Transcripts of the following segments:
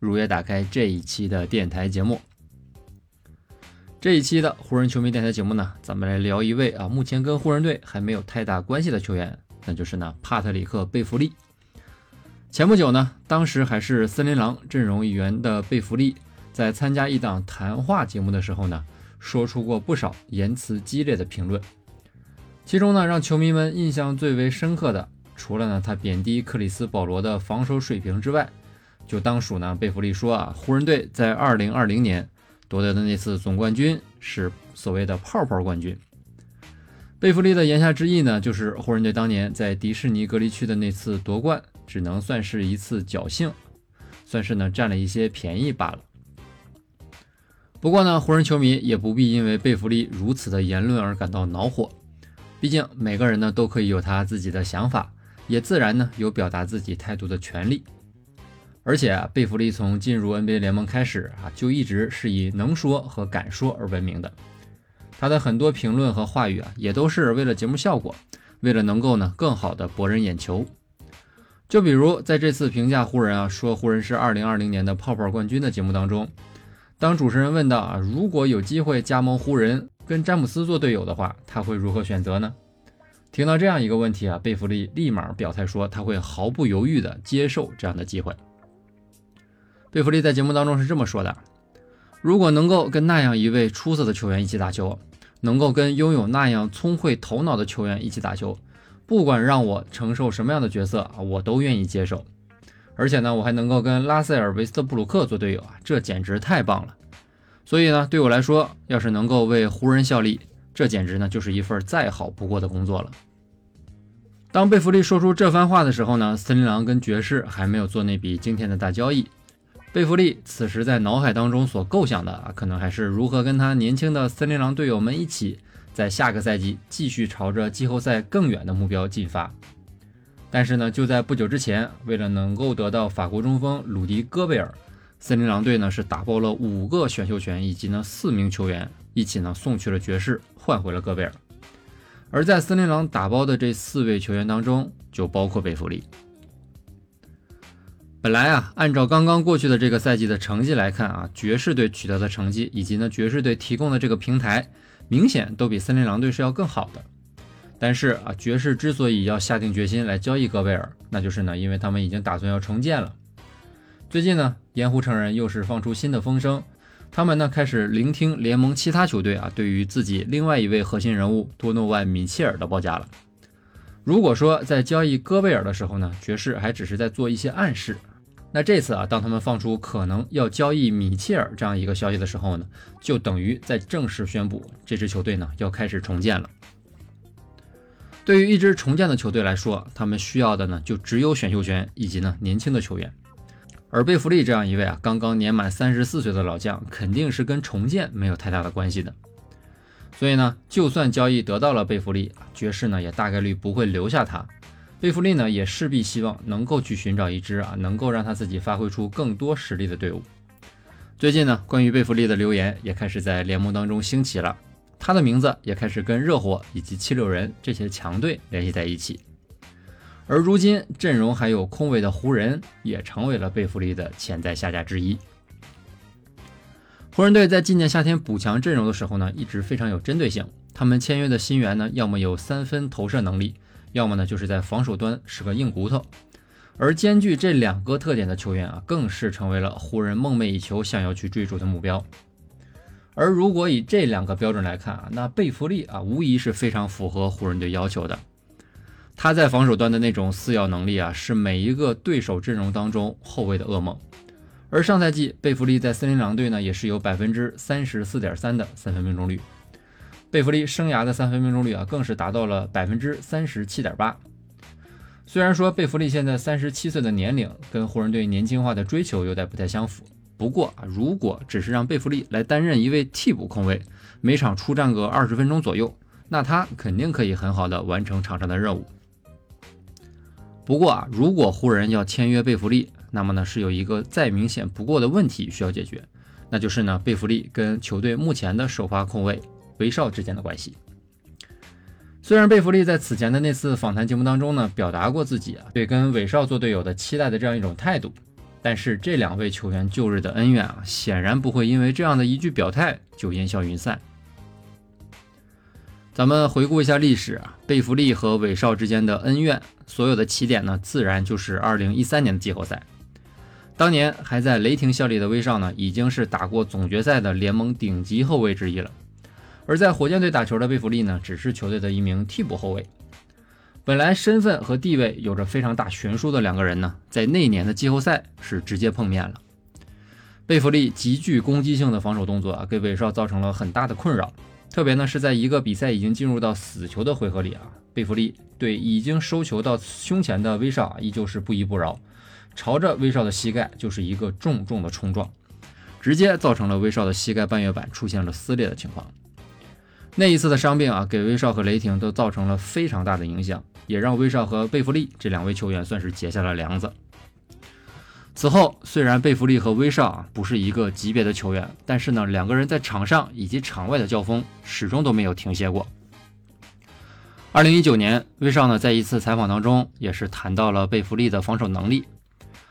如约打开这一期的电台节目。这一期的湖人球迷电台节目呢，咱们来聊一位啊，目前跟湖人队还没有太大关系的球员，那就是呢帕特里克贝弗利。前不久呢，当时还是森林狼阵容一员的贝弗利，在参加一档谈话节目的时候呢，说出过不少言辞激烈的评论，其中呢，让球迷们印象最为深刻的。除了呢，他贬低克里斯保罗的防守水平之外，就当属呢，贝弗利说啊，湖人队在二零二零年夺得的那次总冠军是所谓的泡泡冠军。贝弗利的言下之意呢，就是湖人队当年在迪士尼隔离区的那次夺冠，只能算是一次侥幸，算是呢占了一些便宜罢了。不过呢，湖人球迷也不必因为贝弗利如此的言论而感到恼火，毕竟每个人呢都可以有他自己的想法。也自然呢有表达自己态度的权利，而且啊，贝弗利从进入 NBA 联盟开始啊，就一直是以能说和敢说而闻名的。他的很多评论和话语啊，也都是为了节目效果，为了能够呢更好的博人眼球。就比如在这次评价湖人啊，说湖人是2020年的泡泡冠军的节目当中，当主持人问到啊，如果有机会加盟湖人跟詹姆斯做队友的话，他会如何选择呢？听到这样一个问题啊，贝弗利立马表态说他会毫不犹豫地接受这样的机会。贝弗利在节目当中是这么说的：“如果能够跟那样一位出色的球员一起打球，能够跟拥有那样聪慧头脑的球员一起打球，不管让我承受什么样的角色啊，我都愿意接受。而且呢，我还能够跟拉塞尔·维斯特布鲁克做队友啊，这简直太棒了。所以呢，对我来说，要是能够为湖人效力。”这简直呢就是一份再好不过的工作了。当贝弗利说出这番话的时候呢，森林狼跟爵士还没有做那笔惊天的大交易。贝弗利此时在脑海当中所构想的啊，可能还是如何跟他年轻的森林狼队友们一起，在下个赛季继续朝着季后赛更远的目标进发。但是呢，就在不久之前，为了能够得到法国中锋鲁迪·戈贝尔，森林狼队呢是打包了五个选秀权以及呢四名球员。一起呢送去了爵士，换回了戈贝尔。而在森林狼打包的这四位球员当中，就包括贝弗利。本来啊，按照刚刚过去的这个赛季的成绩来看啊，爵士队取得的成绩以及呢爵士队提供的这个平台，明显都比森林狼队是要更好的。但是啊，爵士之所以要下定决心来交易戈贝尔，那就是呢，因为他们已经打算要重建了。最近呢，盐湖城人又是放出新的风声。他们呢开始聆听联盟其他球队啊对于自己另外一位核心人物多诺万·米切尔的报价了。如果说在交易戈贝尔的时候呢，爵士还只是在做一些暗示，那这次啊，当他们放出可能要交易米切尔这样一个消息的时候呢，就等于在正式宣布这支球队呢要开始重建了。对于一支重建的球队来说，他们需要的呢就只有选秀权以及呢年轻的球员。而贝弗利这样一位啊刚刚年满三十四岁的老将，肯定是跟重建没有太大的关系的。所以呢，就算交易得到了贝弗利，爵士呢也大概率不会留下他。贝弗利呢也势必希望能够去寻找一支啊能够让他自己发挥出更多实力的队伍。最近呢，关于贝弗利的流言也开始在联盟当中兴起了，他的名字也开始跟热火以及七六人这些强队联系在一起。而如今阵容还有空位的湖人也成为了贝弗利的潜在下家之一。湖人队在今年夏天补强阵容的时候呢，一直非常有针对性。他们签约的新援呢，要么有三分投射能力，要么呢就是在防守端是个硬骨头。而兼具这两个特点的球员啊，更是成为了湖人梦寐以求想要去追逐的目标。而如果以这两个标准来看啊，那贝弗利啊，无疑是非常符合湖人队要求的。他在防守端的那种撕咬能力啊，是每一个对手阵容当中后卫的噩梦。而上赛季贝弗利在森林狼队呢，也是有百分之三十四点三的三分命中率。贝弗利生涯的三分命中率啊，更是达到了百分之三十七点八。虽然说贝弗利现在三十七岁的年龄跟湖人队年轻化的追求有点不太相符，不过啊，如果只是让贝弗利来担任一位替补控卫，每场出战个二十分钟左右，那他肯定可以很好的完成场上的任务。不过啊，如果湖人要签约贝弗利，那么呢是有一个再明显不过的问题需要解决，那就是呢贝弗利跟球队目前的首发控卫威少之间的关系。虽然贝弗利在此前的那次访谈节目当中呢，表达过自己啊对跟韦少做队友的期待的这样一种态度，但是这两位球员旧日的恩怨啊，显然不会因为这样的一句表态就烟消云散。咱们回顾一下历史啊，贝弗利和韦少之间的恩怨，所有的起点呢，自然就是2013年的季后赛。当年还在雷霆效力的威少呢，已经是打过总决赛的联盟顶级后卫之一了。而在火箭队打球的贝弗利呢，只是球队的一名替补后卫。本来身份和地位有着非常大悬殊的两个人呢，在那年的季后赛是直接碰面了。贝弗利极具攻击性的防守动作啊，给韦少造成了很大的困扰。特别呢是在一个比赛已经进入到死球的回合里啊，贝弗利对已经收球到胸前的威少啊，依旧是不依不饶，朝着威少的膝盖就是一个重重的冲撞，直接造成了威少的膝盖半月板出现了撕裂的情况。那一次的伤病啊，给威少和雷霆都造成了非常大的影响，也让威少和贝弗利这两位球员算是结下了梁子。此后，虽然贝弗利和威少啊不是一个级别的球员，但是呢，两个人在场上以及场外的交锋始终都没有停歇过。二零一九年，威少呢在一次采访当中也是谈到了贝弗利的防守能力。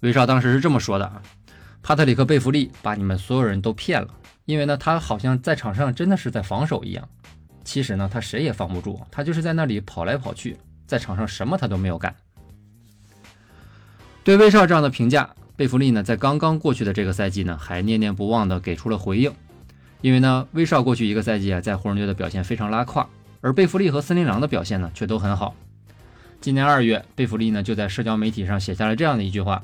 威少当时是这么说的啊：“帕特里克·贝弗利把你们所有人都骗了，因为呢，他好像在场上真的是在防守一样。”其实呢，他谁也防不住，他就是在那里跑来跑去，在场上什么他都没有干。对威少这样的评价，贝弗利呢，在刚刚过去的这个赛季呢，还念念不忘的给出了回应。因为呢，威少过去一个赛季啊，在湖人队的表现非常拉胯，而贝弗利和森林狼的表现呢，却都很好。今年二月，贝弗利呢就在社交媒体上写下了这样的一句话：“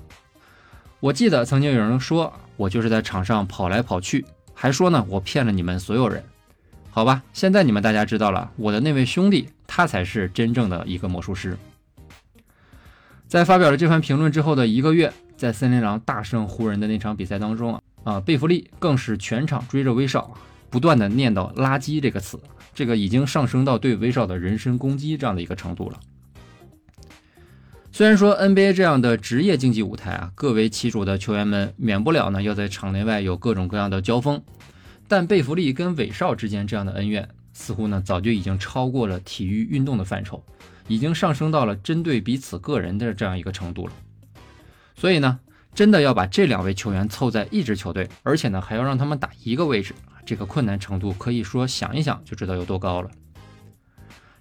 我记得曾经有人说我就是在场上跑来跑去，还说呢我骗了你们所有人。”好吧，现在你们大家知道了，我的那位兄弟，他才是真正的一个魔术师。在发表了这番评论之后的一个月，在森林狼大胜湖人的那场比赛当中啊，啊，贝弗利更是全场追着威少，不断的念叨“垃圾”这个词，这个已经上升到对威少的人身攻击这样的一个程度了。虽然说 NBA 这样的职业竞技舞台啊，各为其主的球员们免不了呢要在场内外有各种各样的交锋。但贝弗利跟韦少之间这样的恩怨，似乎呢早就已经超过了体育运动的范畴，已经上升到了针对彼此个人的这样一个程度了。所以呢，真的要把这两位球员凑在一支球队，而且呢还要让他们打一个位置，这个困难程度可以说想一想就知道有多高了。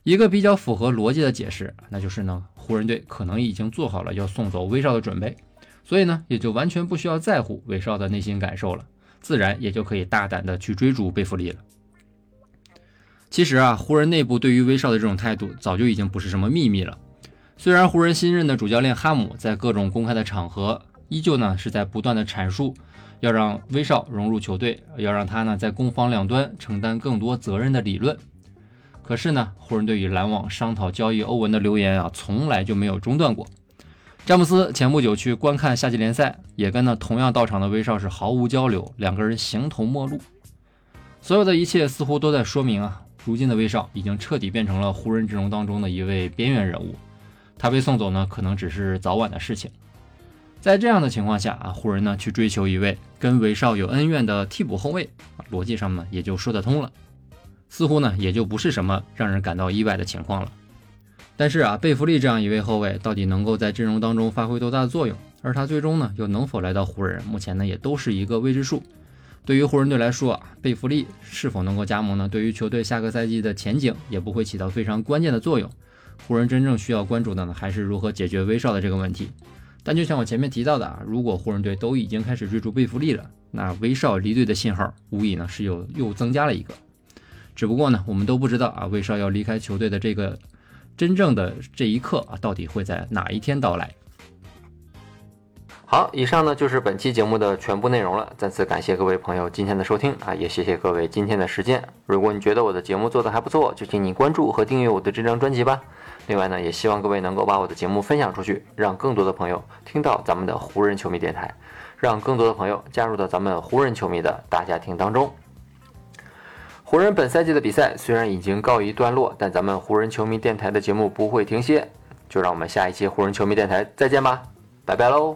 一个比较符合逻辑的解释，那就是呢，湖人队可能已经做好了要送走威少的准备，所以呢也就完全不需要在乎威少的内心感受了。自然也就可以大胆的去追逐贝弗利了。其实啊，湖人内部对于威少的这种态度早就已经不是什么秘密了。虽然湖人新任的主教练哈姆在各种公开的场合，依旧呢是在不断的阐述要让威少融入球队，要让他呢在攻防两端承担更多责任的理论。可是呢，湖人队与篮网商讨交易欧文的流言啊，从来就没有中断过。詹姆斯前不久去观看夏季联赛，也跟那同样到场的威少是毫无交流，两个人形同陌路。所有的一切似乎都在说明啊，如今的威少已经彻底变成了湖人阵容当中的一位边缘人物。他被送走呢，可能只是早晚的事情。在这样的情况下啊，湖人呢去追求一位跟威少有恩怨的替补后卫，逻辑上呢也就说得通了，似乎呢也就不是什么让人感到意外的情况了。但是啊，贝弗利这样一位后卫到底能够在阵容当中发挥多大的作用？而他最终呢又能否来到湖人？目前呢也都是一个未知数。对于湖人队来说啊，贝弗利是否能够加盟呢？对于球队下个赛季的前景也不会起到非常关键的作用。湖人真正需要关注的呢，还是如何解决威少的这个问题。但就像我前面提到的啊，如果湖人队都已经开始追逐贝弗利了，那威少离队的信号无疑呢是有又增加了一个。只不过呢，我们都不知道啊，威少要离开球队的这个。真正的这一刻啊，到底会在哪一天到来？好，以上呢就是本期节目的全部内容了。再次感谢各位朋友今天的收听啊，也谢谢各位今天的时间。如果你觉得我的节目做的还不错，就请你关注和订阅我的这张专辑吧。另外呢，也希望各位能够把我的节目分享出去，让更多的朋友听到咱们的湖人球迷电台，让更多的朋友加入到咱们湖人球迷的大家庭当中。湖人本赛季的比赛虽然已经告一段落，但咱们湖人球迷电台的节目不会停歇。就让我们下一期湖人球迷电台再见吧，拜拜喽！